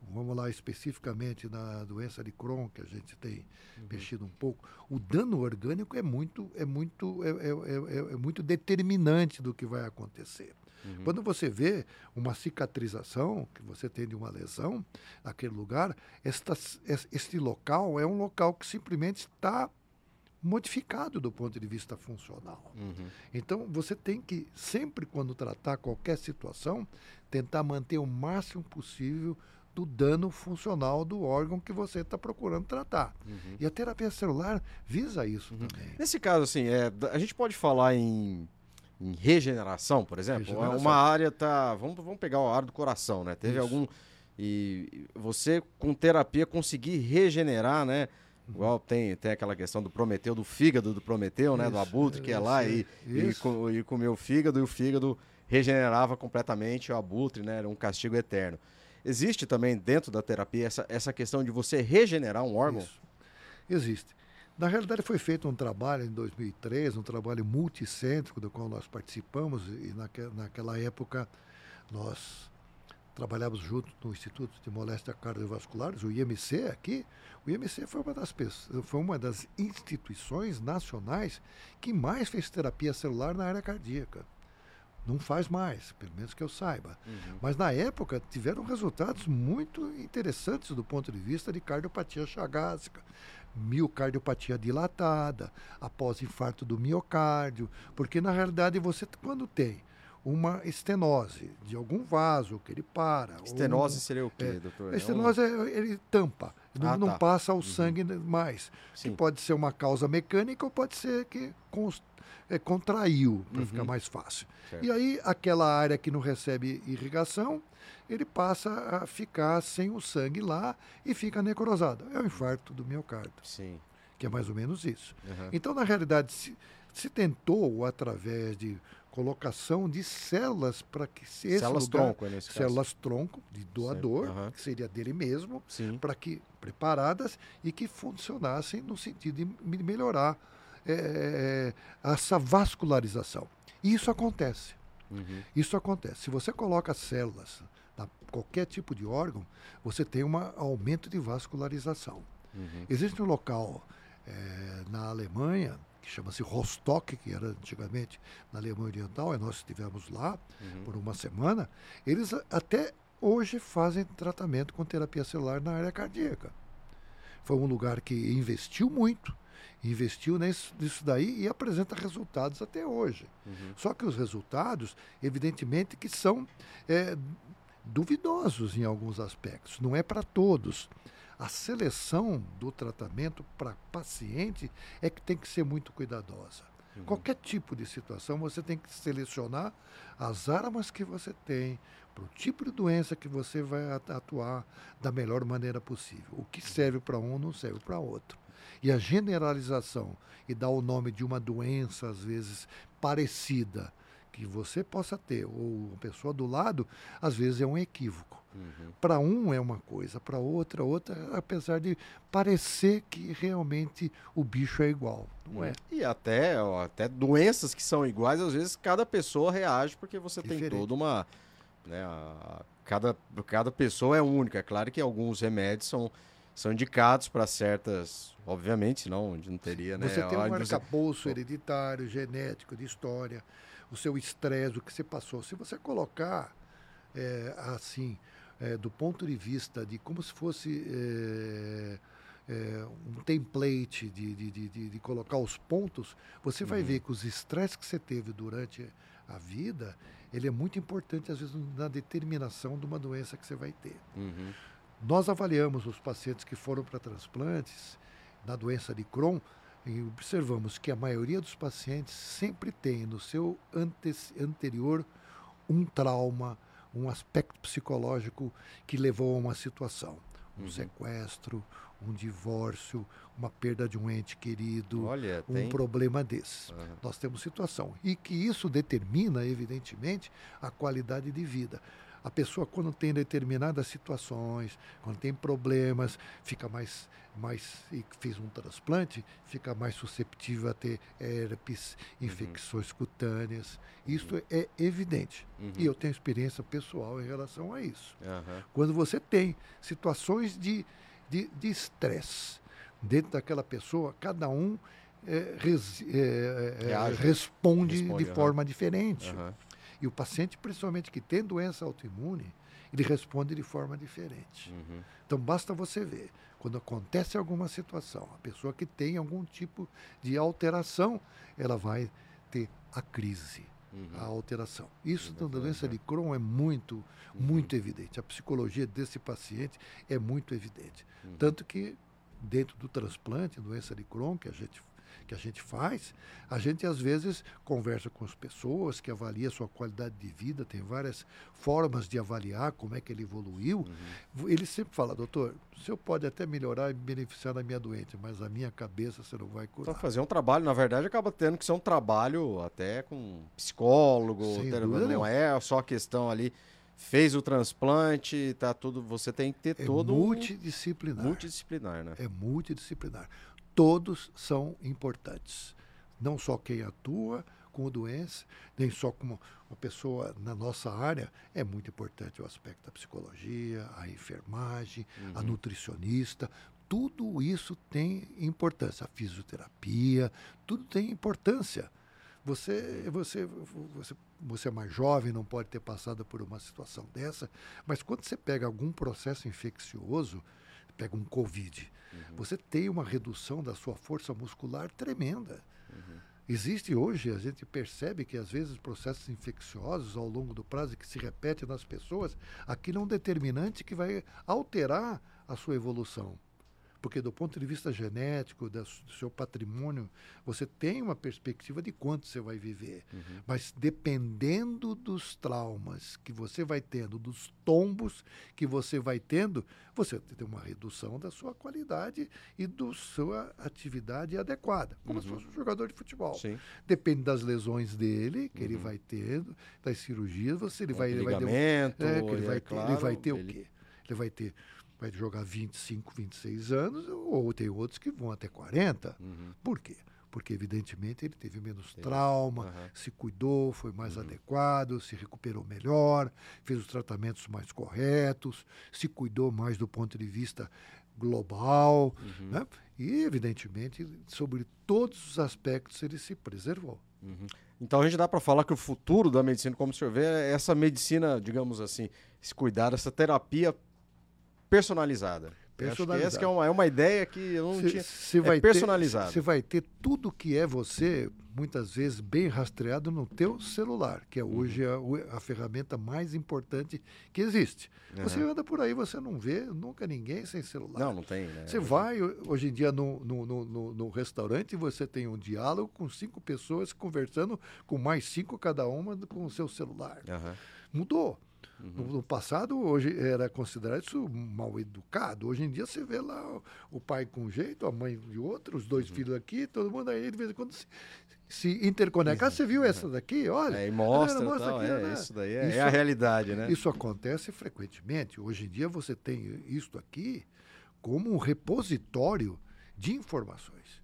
vamos lá especificamente na doença de Crohn, que a gente tem uhum. mexido um pouco, o dano orgânico é muito, é muito, é, é, é, é muito determinante do que vai acontecer. Uhum. Quando você vê uma cicatrização que você tem de uma lesão naquele lugar, esta, este local é um local que simplesmente está modificado do ponto de vista funcional. Uhum. Então, você tem que, sempre quando tratar qualquer situação, tentar manter o máximo possível do dano funcional do órgão que você está procurando tratar. Uhum. E a terapia celular visa isso uhum. também. Nesse caso, assim, é, a gente pode falar em, em regeneração, por exemplo? Regeneração. Uma área tá. Vamos, vamos pegar a área do coração, né? Teve isso. algum. E você, com terapia, conseguir regenerar, né? Igual tem, tem aquela questão do Prometeu, do fígado do Prometeu, né? do abutre que é lá e, e, com, e comeu o fígado e o fígado regenerava completamente o abutre, né? Era um castigo eterno. Existe também dentro da terapia essa, essa questão de você regenerar um órgão? Isso. Existe. Na realidade, foi feito um trabalho em 2003, um trabalho multicêntrico do qual nós participamos, e naque, naquela época nós trabalhávamos junto no Instituto de Moléstia Cardiovasculares, o IMC aqui. O IMC foi uma das, foi uma das instituições nacionais que mais fez terapia celular na área cardíaca. Não faz mais, pelo menos que eu saiba. Uhum. Mas na época tiveram resultados muito interessantes do ponto de vista de cardiopatia chagásica, miocardiopatia dilatada, após infarto do miocárdio, porque na realidade você quando tem uma estenose de algum vaso que ele para. Estenose seria o quê, é, doutor? A estenose é ele tampa, ah, não, tá. passa o uhum. sangue mais. Sim. Que pode ser uma causa mecânica ou pode ser que é, contraiu, para uhum. ficar mais fácil. Certo. E aí, aquela área que não recebe irrigação, ele passa a ficar sem o sangue lá e fica necrosado. É o infarto do miocárdio. Sim. Que é mais ou menos isso. Uhum. Então, na realidade, se, se tentou, através de colocação de células para que esse células lugar, tronco nesse células caso. tronco de doador uhum. que seria dele mesmo para que preparadas e que funcionassem no sentido de melhorar é, essa vascularização. E isso acontece. Uhum. Isso acontece. Se você coloca células na qualquer tipo de órgão, você tem um aumento de vascularização. Uhum. Existe um local é, na Alemanha que chama-se Rostock, que era antigamente na Alemanha Oriental, e nós estivemos lá uhum. por uma semana. Eles até hoje fazem tratamento com terapia celular na área cardíaca. Foi um lugar que investiu muito investiu nisso, nisso daí e apresenta resultados até hoje. Uhum. Só que os resultados, evidentemente, que são é, duvidosos em alguns aspectos. Não é para todos. A seleção do tratamento para paciente é que tem que ser muito cuidadosa. Uhum. Qualquer tipo de situação, você tem que selecionar as armas que você tem, para o tipo de doença que você vai atuar da melhor maneira possível. O que serve para um não serve para outro. E a generalização e dar o nome de uma doença, às vezes parecida, que você possa ter, ou a pessoa do lado, às vezes é um equívoco. Uhum. Para um é uma coisa, para outra, outra, apesar de parecer que realmente o bicho é igual. Não é? E até, até doenças que são iguais, às vezes cada pessoa reage porque você Diferente. tem toda uma. Né, a, cada, cada pessoa é única. É claro que alguns remédios são são indicados para certas, obviamente, não, onde não teria, né? Você tem um arcabouço hereditário, genético, de história, o seu estresse, o que você passou. Se você colocar é, assim, é, do ponto de vista de como se fosse é um template de, de, de, de, colocar os pontos, você vai uhum. ver que os estresses que você teve durante a vida, ele é muito importante, às vezes, na determinação de uma doença que você vai ter. Uhum. Nós avaliamos os pacientes que foram para transplantes na doença de Crohn e observamos que a maioria dos pacientes sempre tem no seu anterior um trauma, um aspecto psicológico que levou a uma situação. Um uhum. sequestro, um divórcio, uma perda de um ente querido, Olha, um problema desses. Uhum. Nós temos situação. E que isso determina, evidentemente, a qualidade de vida. A pessoa, quando tem determinadas situações, quando tem problemas, fica mais, mais e fez um transplante, fica mais susceptível a ter herpes, uhum. infecções uhum. cutâneas. Isso uhum. é evidente. Uhum. E eu tenho experiência pessoal em relação a isso. Quando você tem situações de estresse de dentro daquela pessoa, cada um é, res, é, é, responde, responde, de forma diferente. E o paciente, principalmente que tem doença autoimune, ele responde de forma diferente. Uhum. Então basta você ver, quando acontece alguma situação, a pessoa que tem algum tipo de alteração, ela vai ter a crise, uhum. a alteração. Isso na doença de Crohn é muito, uhum. muito evidente. A psicologia desse paciente é muito evidente. Uhum. Tanto que dentro do transplante, doença de Crohn, que a gente que a gente faz, a gente às vezes conversa com as pessoas que avalia a sua qualidade de vida, tem várias formas de avaliar como é que ele evoluiu. Uhum. Ele sempre fala, doutor, o senhor pode até melhorar e beneficiar da minha doente, mas a minha cabeça você não vai curar. Então fazer um trabalho, na verdade, acaba tendo que ser um trabalho até com psicólogo, ter, não é só questão ali fez o transplante, tá tudo, você tem que ter é todo multidisciplinar. Um, multidisciplinar, né? É multidisciplinar todos são importantes. Não só quem atua com doença, nem só como uma pessoa na nossa área, é muito importante o aspecto da psicologia, a enfermagem, uhum. a nutricionista, tudo isso tem importância. A fisioterapia, tudo tem importância. Você, você, você, você é mais jovem, não pode ter passado por uma situação dessa, mas quando você pega algum processo infeccioso, pega um Covid, uhum. você tem uma redução da sua força muscular tremenda. Uhum. Existe hoje, a gente percebe que às vezes processos infecciosos ao longo do prazo que se repetem nas pessoas, aquilo é um determinante que vai alterar a sua evolução. Porque do ponto de vista genético, do seu patrimônio, você tem uma perspectiva de quanto você vai viver. Uhum. Mas dependendo dos traumas que você vai tendo, dos tombos que você vai tendo, você tem uma redução da sua qualidade e da sua atividade adequada. Como uhum. se fosse um jogador de futebol. Sim. Depende das lesões dele, que uhum. ele vai tendo, das cirurgias, você ele vai, ele vai ter. Um, é, que ele, vai ter claro, ele vai ter ele... o quê? Ele vai ter vai jogar 25, 26 anos, ou tem outros que vão até 40. Uhum. Por quê? Porque, evidentemente, ele teve menos trauma, uhum. se cuidou, foi mais uhum. adequado, se recuperou melhor, fez os tratamentos mais corretos, se cuidou mais do ponto de vista global. Uhum. Né? E, evidentemente, sobre todos os aspectos, ele se preservou. Uhum. Então a gente dá para falar que o futuro da medicina, como o senhor vê, é essa medicina, digamos assim, esse cuidado, essa terapia personalizada. Personalizada. Essa é uma, é uma ideia que eu não cê, tinha. Cê é vai personalizada. Você vai ter tudo que é você, muitas vezes bem rastreado no teu celular, que é uhum. hoje a, a, ferramenta mais importante que existe. Uhum. Você anda por aí, você não vê nunca ninguém sem celular. Não, não tem. Né? Você vai hoje em dia no, no, no, no, restaurante e você tem um diálogo com cinco pessoas conversando com mais cinco cada uma com o seu celular. Uhum. Mudou. Uhum. No, no, passado, hoje era considerado isso mal educado. Hoje em dia você vê lá o, o pai com um jeito, a mãe de outro, os dois uhum. filhos aqui, todo mundo aí de vez em quando se, se interconecta. Ah, você viu essa daqui? Olha. É, e mostra, mostra aqui, é, né? isso daí é, isso, é, a realidade, né? Isso acontece frequentemente. Hoje em dia você tem isso aqui como um repositório de informações.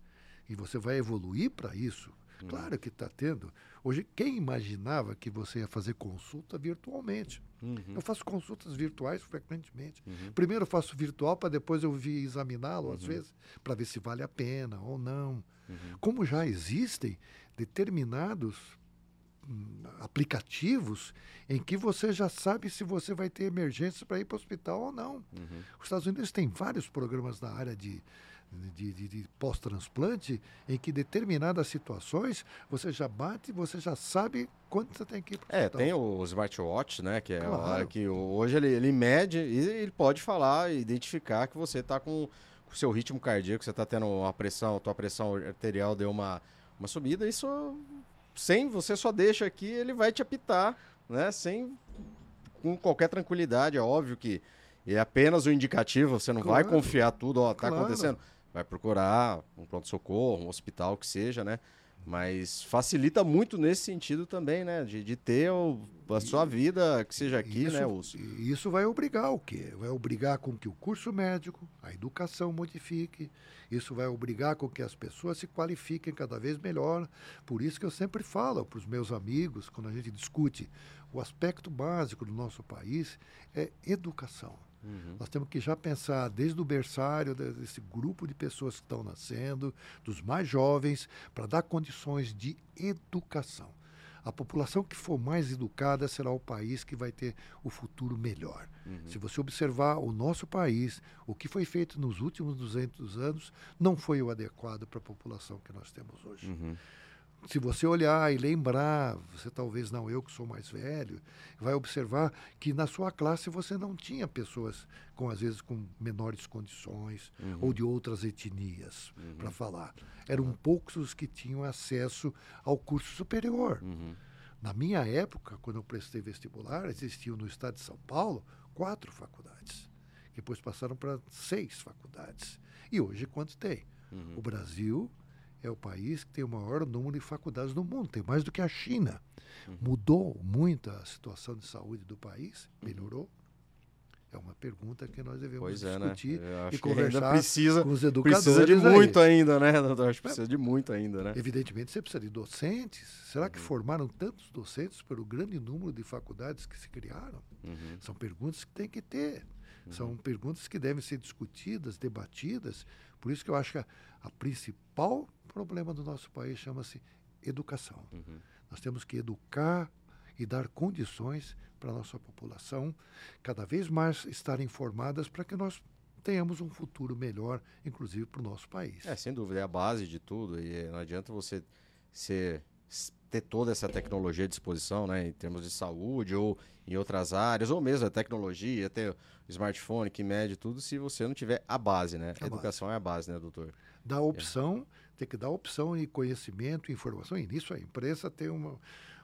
E você vai evoluir para isso. Hum. Claro que está tendo. Hoje, quem imaginava que você ia fazer consulta virtualmente? Uhum. Eu faço consultas virtuais frequentemente. Uhum. Primeiro eu faço virtual para depois eu vir examiná-lo, uhum. às vezes, para ver se vale a pena ou não. Uhum. Como já existem determinados hum, aplicativos em que você já sabe se você vai ter emergência para ir para o hospital ou não. Uhum. Os Estados Unidos têm vários programas na área de de, de, de pós-transplante, em que determinadas situações você já bate, você já sabe quanto você tem que ir É, tem o smartwatch, né? Que é claro. que hoje ele, ele mede e ele pode falar, identificar que você está com o seu ritmo cardíaco, você está tendo uma pressão, tua pressão arterial deu uma, uma subida, isso sem você só deixa aqui, ele vai te apitar, né? Sem com qualquer tranquilidade, é óbvio que é apenas o indicativo, você não claro. vai confiar tudo, ó, tá claro. acontecendo vai procurar um pronto-socorro, um hospital que seja, né? Mas facilita muito nesse sentido também, né? De, de ter o, a sua vida que seja aqui, isso, né, Urso? Isso vai obrigar o quê? Vai obrigar com que o curso médico, a educação modifique. Isso vai obrigar com que as pessoas se qualifiquem cada vez melhor. Por isso que eu sempre falo para os meus amigos, quando a gente discute o aspecto básico do nosso país, é educação. Uhum. Nós temos que já pensar desde o berçário desse grupo de pessoas que estão nascendo, dos mais jovens, para dar condições de educação. A população que for mais educada será o país que vai ter o futuro melhor. Uhum. Se você observar o nosso país, o que foi feito nos últimos 200 anos não foi o adequado para a população que nós temos hoje. Uhum se você olhar e lembrar, você talvez não eu que sou mais velho, vai observar que na sua classe você não tinha pessoas com às vezes com menores condições uhum. ou de outras etnias uhum. para falar. Eram poucos os que tinham acesso ao curso superior. Uhum. Na minha época, quando eu prestei vestibular, existiam no estado de São Paulo quatro faculdades. Depois passaram para seis faculdades. E hoje quantos tem? Uhum. O Brasil é o país que tem o maior número de faculdades no mundo, tem mais do que a China. Uhum. Mudou muito a situação de saúde do país? Uhum. Melhorou? É uma pergunta que nós devemos pois é, né? discutir né? e conversar precisa, com os educadores. Precisa de muito aí. ainda, né, doutor? Acho que precisa de muito ainda, né? Evidentemente você precisa de docentes. Será que uhum. formaram tantos docentes pelo grande número de faculdades que se criaram? Uhum. São perguntas que tem que ter. Uhum. São perguntas que devem ser discutidas, debatidas. Por isso que eu acho que a, a principal problema do nosso país chama-se educação. Uhum. Nós temos que educar e dar condições para a nossa população cada vez mais estar informadas para que nós tenhamos um futuro melhor, inclusive para o nosso país. É, sem dúvida, é a base de tudo e não adianta você ser, ter toda essa tecnologia à disposição, né, em termos de saúde ou em outras áreas, ou mesmo a tecnologia, ter o smartphone que mede tudo, se você não tiver a base, né? A, a educação base. é a base, né, doutor? Da opção é tem que dar opção e conhecimento informação. E nisso a imprensa tem uma,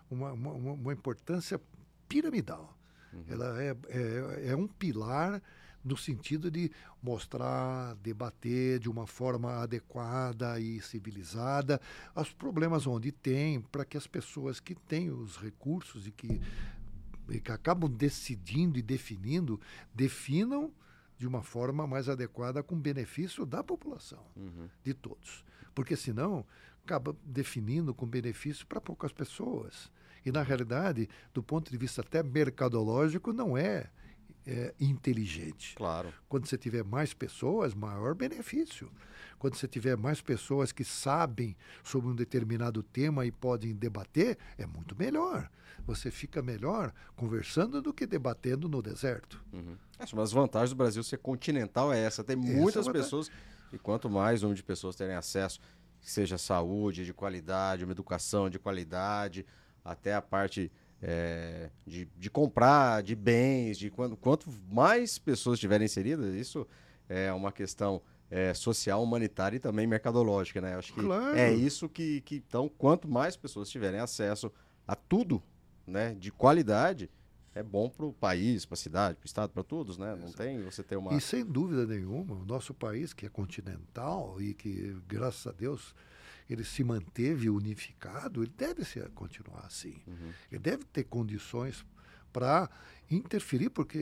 uma, uma, uma importância piramidal. Uhum. Ela é, é, é um pilar no sentido de mostrar, debater de uma forma adequada e civilizada os problemas onde tem, para que as pessoas que têm os recursos e que, e que acabam decidindo e definindo, definam de uma forma mais adequada com benefício da população, uhum. de todos porque senão acaba definindo com benefício para poucas pessoas. E, na realidade, do ponto de vista até mercadológico, não é, é inteligente. Claro. Quando você tiver mais pessoas, maior benefício. Quando você tiver mais pessoas que sabem sobre um determinado tema e podem debater, é muito melhor. Você fica melhor conversando do que debatendo no deserto. Uhum. É, uma das vantagens do Brasil ser continental é essa. Tem muitas essa é pessoas e quanto mais número de pessoas terem acesso, seja saúde de qualidade, uma educação de qualidade, até a parte é, de, de comprar, de bens, de quanto, quanto mais pessoas estiverem inseridas, isso é uma questão é, social, humanitária e também mercadológica, né? Acho que claro. é isso que, que, então, quanto mais pessoas tiverem acesso a tudo, né, de qualidade, é bom para o país, para a cidade, para o estado, para todos, né? Não tem você ter uma. E sem dúvida nenhuma, o nosso país, que é continental e que, graças a Deus, ele se manteve unificado, ele deve ser, continuar assim. Uhum. Ele deve ter condições para interferir, porque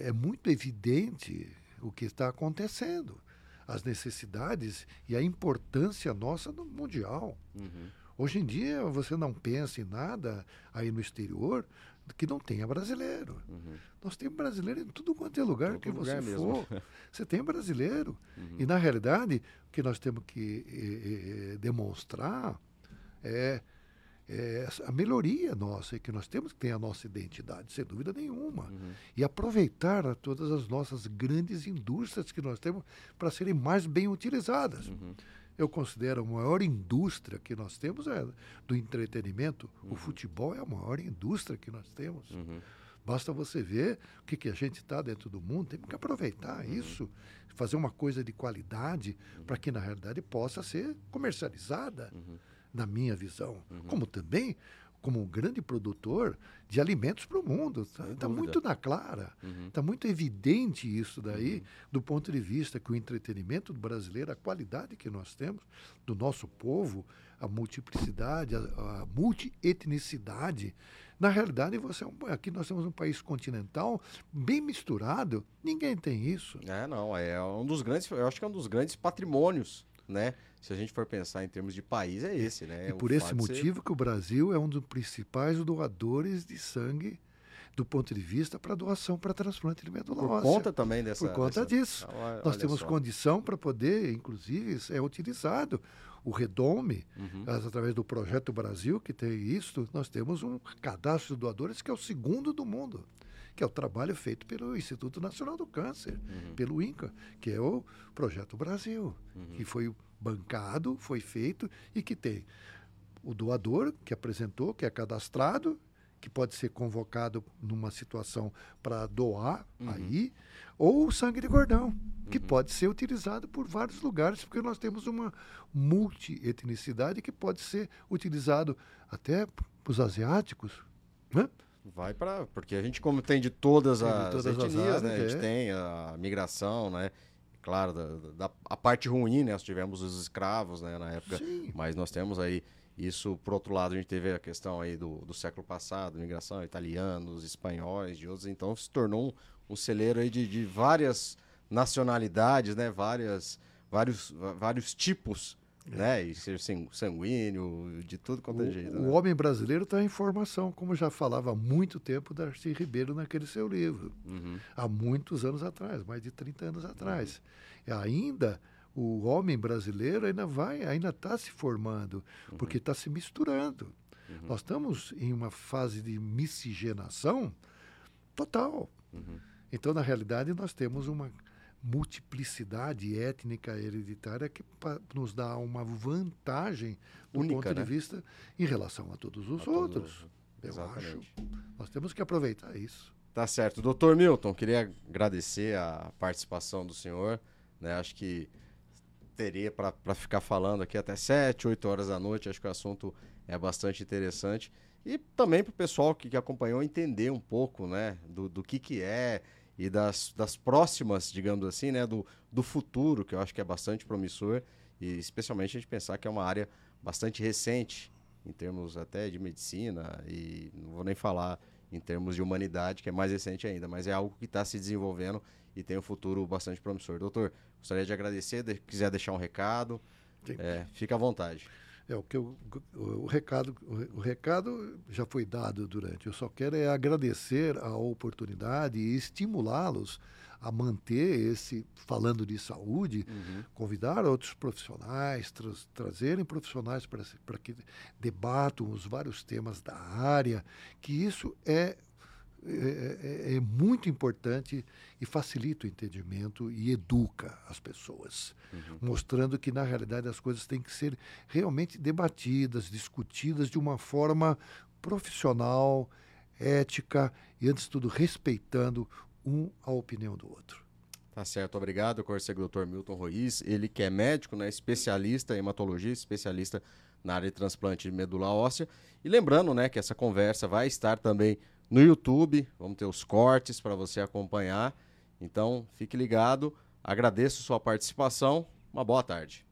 é muito evidente o que está acontecendo, as necessidades e a importância nossa no mundial. Uhum. Hoje em dia, você não pensa em nada aí no exterior que não tenha brasileiro. Uhum. Nós temos brasileiro em tudo quanto é lugar Todo que lugar você for. Você tem brasileiro. Uhum. E, na realidade, o que nós temos que eh, eh, demonstrar é, é, a melhoria nossa, e que nós temos que ter a nossa identidade, sem dúvida nenhuma. Uhum. E aproveitar todas as nossas grandes indústrias que nós temos para serem mais bem utilizadas. Uhum eu considero a maior indústria que nós temos é do entretenimento. Uhum. O futebol é a maior indústria que nós temos. Uhum. Basta você ver o que, que a gente está dentro do mundo, tem que aproveitar uhum. isso, fazer uma coisa de qualidade uhum. para que, na realidade, possa ser comercializada, uhum. na minha visão. Uhum. Como também como um grande produtor de alimentos para o mundo. Está tá muito na clara, está uhum. Tá muito evidente isso daí, uhum. do ponto de vista que o entretenimento brasileiro, a qualidade que nós temos do nosso povo, a multiplicidade, a, a multietnicidade. Na realidade, você é um, aqui nós temos um país continental bem misturado. Ninguém tem isso. É, não. É um dos grandes, eu acho que é um dos grandes patrimônios, né? Se a gente for pensar em termos de país, é esse, né? E por esse motivo ser... que o Brasil é um dos principais doadores de sangue do ponto de vista para doação para transplante de medula Por óssea. conta também dessa... Por conta dessa... disso. Então, Nós temos só. condição para poder, inclusive, é utilizado o Redome, uhum. através do Projeto Brasil, que tem isso, nós temos um cadastro de doadores que é o segundo do mundo, que é o trabalho feito pelo Instituto Nacional do Câncer, uhum. pelo INCA, que é o Projeto Brasil, uhum. que foi bancado, foi feito e que tem o doador que apresentou, que é cadastrado, que pode ser convocado numa situação para doar uhum. aí, ou o sangue de cordão, que uhum. pode ser utilizado por vários lugares, porque nós temos uma multietnicidade que pode ser utilizado até para os asiáticos, né? Vai para porque a gente como tem de todas as de todas etnias, as áreas, né? A gente é. tem a migração, né? Claro, da, da, a parte ruim, né? Nós tivemos os escravos, né? Na época, Sim. mas nós temos aí isso, por outro lado, a gente teve a questão aí do, do século passado, migração italianos, espanhóis, de outros, então se tornou um, um celeiro aí de, de várias nacionalidades, né? Várias, vários, vários tipos. Né? E ser sanguíneo, de tudo quanto é jeito. O né? homem brasileiro está em formação, como já falava há muito tempo Darcy Ribeiro naquele seu livro. Uhum. Há muitos anos atrás, mais de 30 anos atrás. Uhum. E ainda o homem brasileiro ainda vai, ainda está se formando, uhum. porque está se misturando. Uhum. Nós estamos em uma fase de miscigenação total. Uhum. Então, na realidade, nós temos uma multiplicidade étnica hereditária que nos dá uma vantagem do Única, ponto né? de vista em relação a todos os a outros. Todos, eu exatamente. acho. Nós temos que aproveitar isso. Tá certo. Doutor Milton, queria agradecer a participação do senhor. Né? Acho que teria para ficar falando aqui até 7, 8 horas da noite. Acho que o assunto é bastante interessante. E também para o pessoal que, que, acompanhou entender um pouco né, do, do que, que é e das, das próximas, digamos assim, né, do, do futuro, que eu acho que é bastante promissor. E especialmente a gente pensar que é uma área bastante recente, em termos até de medicina, e não vou nem falar em termos de humanidade, que é mais recente ainda, mas é algo que está se desenvolvendo e tem um futuro bastante promissor. Doutor, gostaria de agradecer, de, quiser deixar um recado, é, fica à vontade. É o que eu, o, recado, o, o, recado já foi dado durante. Eu só quero é agradecer a oportunidade e estimulá-los a manter esse falando de saúde, uhum. convidar outros profissionais, tra trazerem profissionais para que debatam os vários temas da área, que isso é é, é, é, muito importante e facilita o entendimento e educa as pessoas, uhum. mostrando que, na realidade, as coisas têm que ser realmente debatidas, discutidas de uma forma profissional, ética e, antes de tudo, respeitando um a opinião do outro. Tá certo, obrigado. Eu conversei com o Dr. Milton Ruiz, ele que é médico, né, especialista em hematologia, especialista na área de transplante de medula óssea. E lembrando, né, que essa conversa vai estar também no YouTube. Vamos ter os cortes para você acompanhar. Então, fique ligado. Agradeço sua participação. Uma boa tarde.